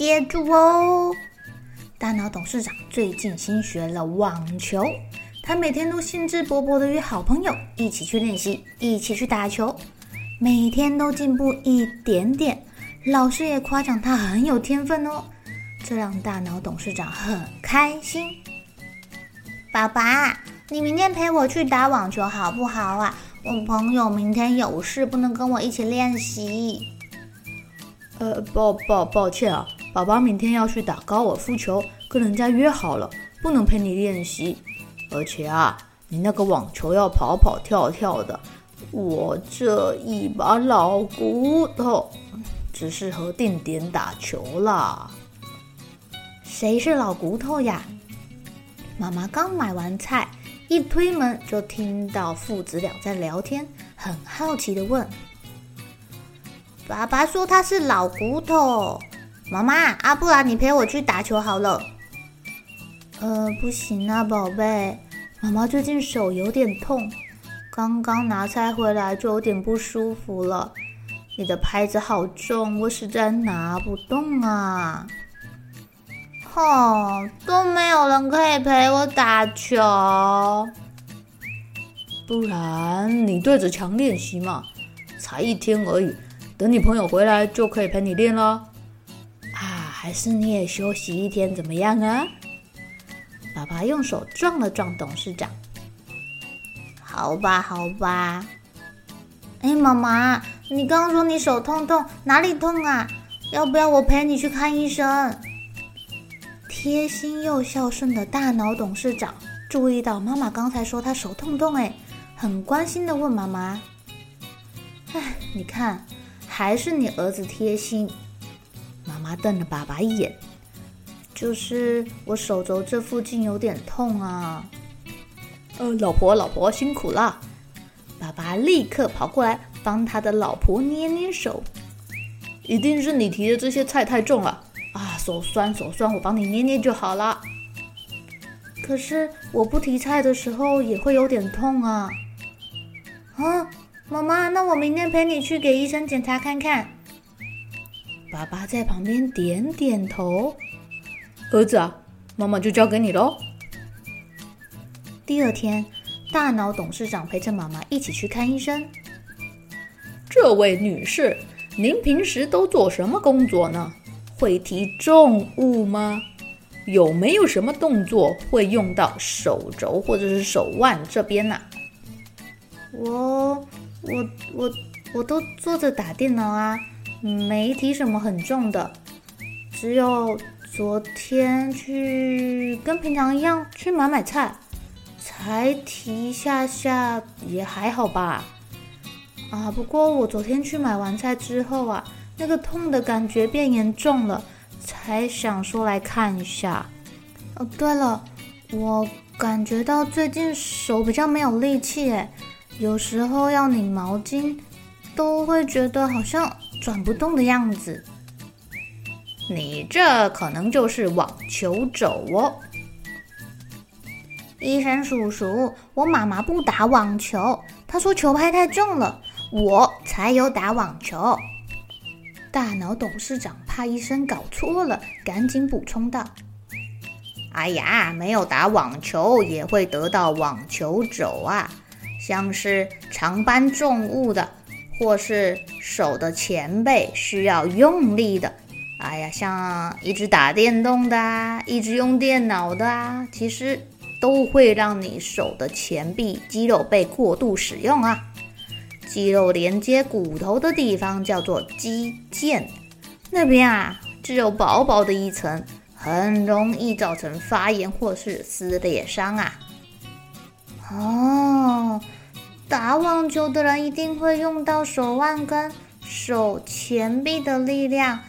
接住哦！大脑董事长最近新学了网球，他每天都兴致勃勃地约好朋友一起去练习，一起去打球，每天都进步一点点。老师也夸奖他很有天分哦，这让大脑董事长很开心。爸爸，你明天陪我去打网球好不好啊？我朋友明天有事，不能跟我一起练习。呃，抱抱抱歉啊。爸爸明天要去打高尔夫球，跟人家约好了，不能陪你练习。而且啊，你那个网球要跑跑跳跳的，我这一把老骨头只适合定点打球啦。谁是老骨头呀？妈妈刚买完菜，一推门就听到父子俩在聊天，很好奇地问：“爸爸说他是老骨头。”妈妈，啊，不然你陪我去打球好了。呃，不行啊，宝贝，妈妈最近手有点痛，刚刚拿菜回来就有点不舒服了。你的拍子好重，我实在拿不动啊。吼，都没有人可以陪我打球。不然你对着墙练习嘛，才一天而已，等你朋友回来就可以陪你练了。还是你也休息一天怎么样啊？爸爸用手撞了撞董事长。好吧，好吧。哎，妈妈，你刚刚说你手痛痛，哪里痛啊？要不要我陪你去看医生？贴心又孝顺的大脑董事长注意到妈妈刚才说她手痛痛，哎，很关心地问妈妈：“哎，你看，还是你儿子贴心。”妈妈瞪了爸爸一眼，就是我手肘这附近有点痛啊。呃，老婆，老婆辛苦了。爸爸立刻跑过来帮他的老婆捏捏手。一定是你提的这些菜太重了啊，手酸手酸，我帮你捏捏就好了。可是我不提菜的时候也会有点痛啊。啊，妈妈，那我明天陪你去给医生检查看看。爸爸在旁边点点头。儿子啊，妈妈就交给你喽。第二天，大脑董事长陪着妈妈一起去看医生。这位女士，您平时都做什么工作呢？会提重物吗？有没有什么动作会用到手肘或者是手腕这边呢？我、我、我、我都坐着打电脑啊。没提什么很重的，只有昨天去跟平常一样去买买菜，才提一下下，也还好吧。啊，不过我昨天去买完菜之后啊，那个痛的感觉变严重了，才想说来看一下。哦，对了，我感觉到最近手比较没有力气，诶，有时候要拧毛巾，都会觉得好像。转不动的样子，你这可能就是网球肘哦。医生叔叔，我妈妈不打网球，她说球拍太重了，我才有打网球。大脑董事长怕医生搞错了，赶紧补充道：“哎呀，没有打网球也会得到网球肘啊，像是常搬重物的。”或是手的前背需要用力的，哎呀，像一直打电动的啊，一直用电脑的啊，其实都会让你手的前臂肌肉被过度使用啊。肌肉连接骨头的地方叫做肌腱，那边啊只有薄薄的一层，很容易造成发炎或是撕裂伤啊。哦，打网球的人一定会用到手腕跟手前臂的力量。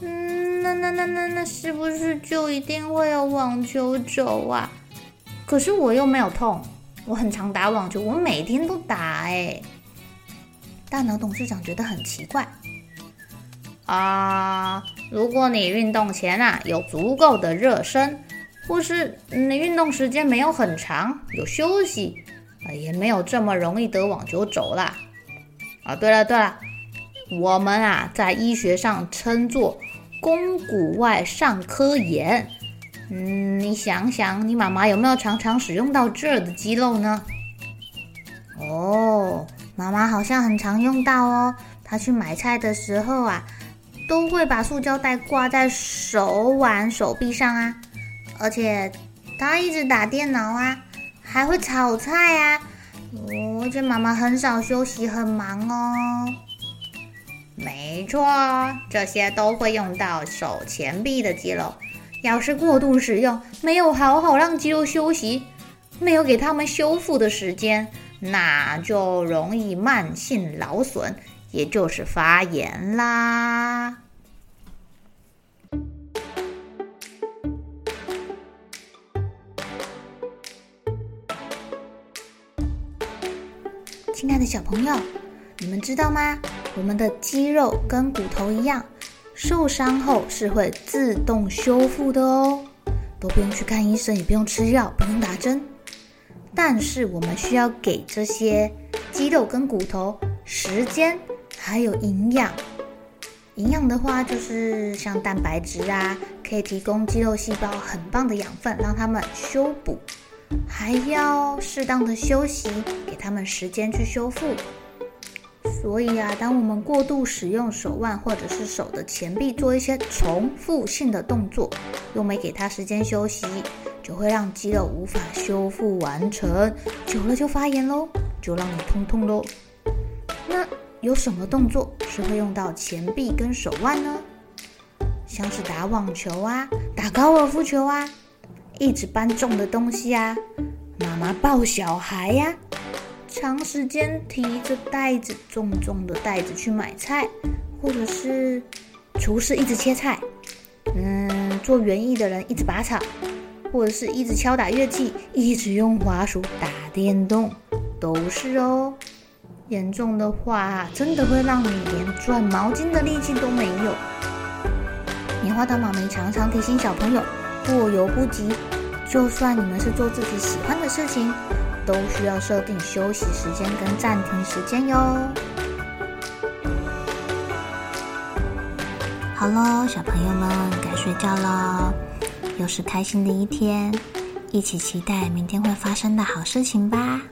嗯，那那那那那是不是就一定会有网球肘啊？可是我又没有痛，我很常打网球，我每天都打哎。大脑董事长觉得很奇怪啊，如果你运动前啊有足够的热身，或是你运动时间没有很长，有休息，也没有这么容易得网球肘啦。啊，对了对了，我们啊在医学上称作。肱骨外上髁炎，嗯，你想想，你妈妈有没有常常使用到这儿的肌肉呢？哦，妈妈好像很常用到哦。她去买菜的时候啊，都会把塑胶袋挂在手腕、手臂上啊。而且她一直打电脑啊，还会炒菜啊。哦，而且妈妈很少休息，很忙哦。没错，这些都会用到手前臂的肌肉。要是过度使用，没有好好让肌肉休息，没有给他们修复的时间，那就容易慢性劳损，也就是发炎啦。亲爱的小朋友，你们知道吗？我们的肌肉跟骨头一样，受伤后是会自动修复的哦，都不用去看医生，也不用吃药，不用打针。但是我们需要给这些肌肉跟骨头时间，还有营养。营养的话，就是像蛋白质啊，可以提供肌肉细胞很棒的养分，让它们修补。还要适当的休息，给它们时间去修复。所以啊，当我们过度使用手腕或者是手的前臂做一些重复性的动作，又没给它时间休息，就会让肌肉无法修复完成，久了就发炎喽，就让你痛痛喽。那有什么动作是会用到前臂跟手腕呢？像是打网球啊，打高尔夫球啊，一直搬重的东西啊，妈妈抱小孩呀、啊。长时间提着袋子，重重的袋子去买菜，或者是厨师一直切菜，嗯，做园艺的人一直拔草，或者是一直敲打乐器，一直用滑鼠打电动，都是哦。严重的话，真的会让你连转毛巾的力气都没有。棉花糖妈咪常常提醒小朋友，过犹不及，就算你们是做自己喜欢的事情。都需要设定休息时间跟暂停时间哟。好喽，小朋友们该睡觉了，又是开心的一天，一起期待明天会发生的好事情吧。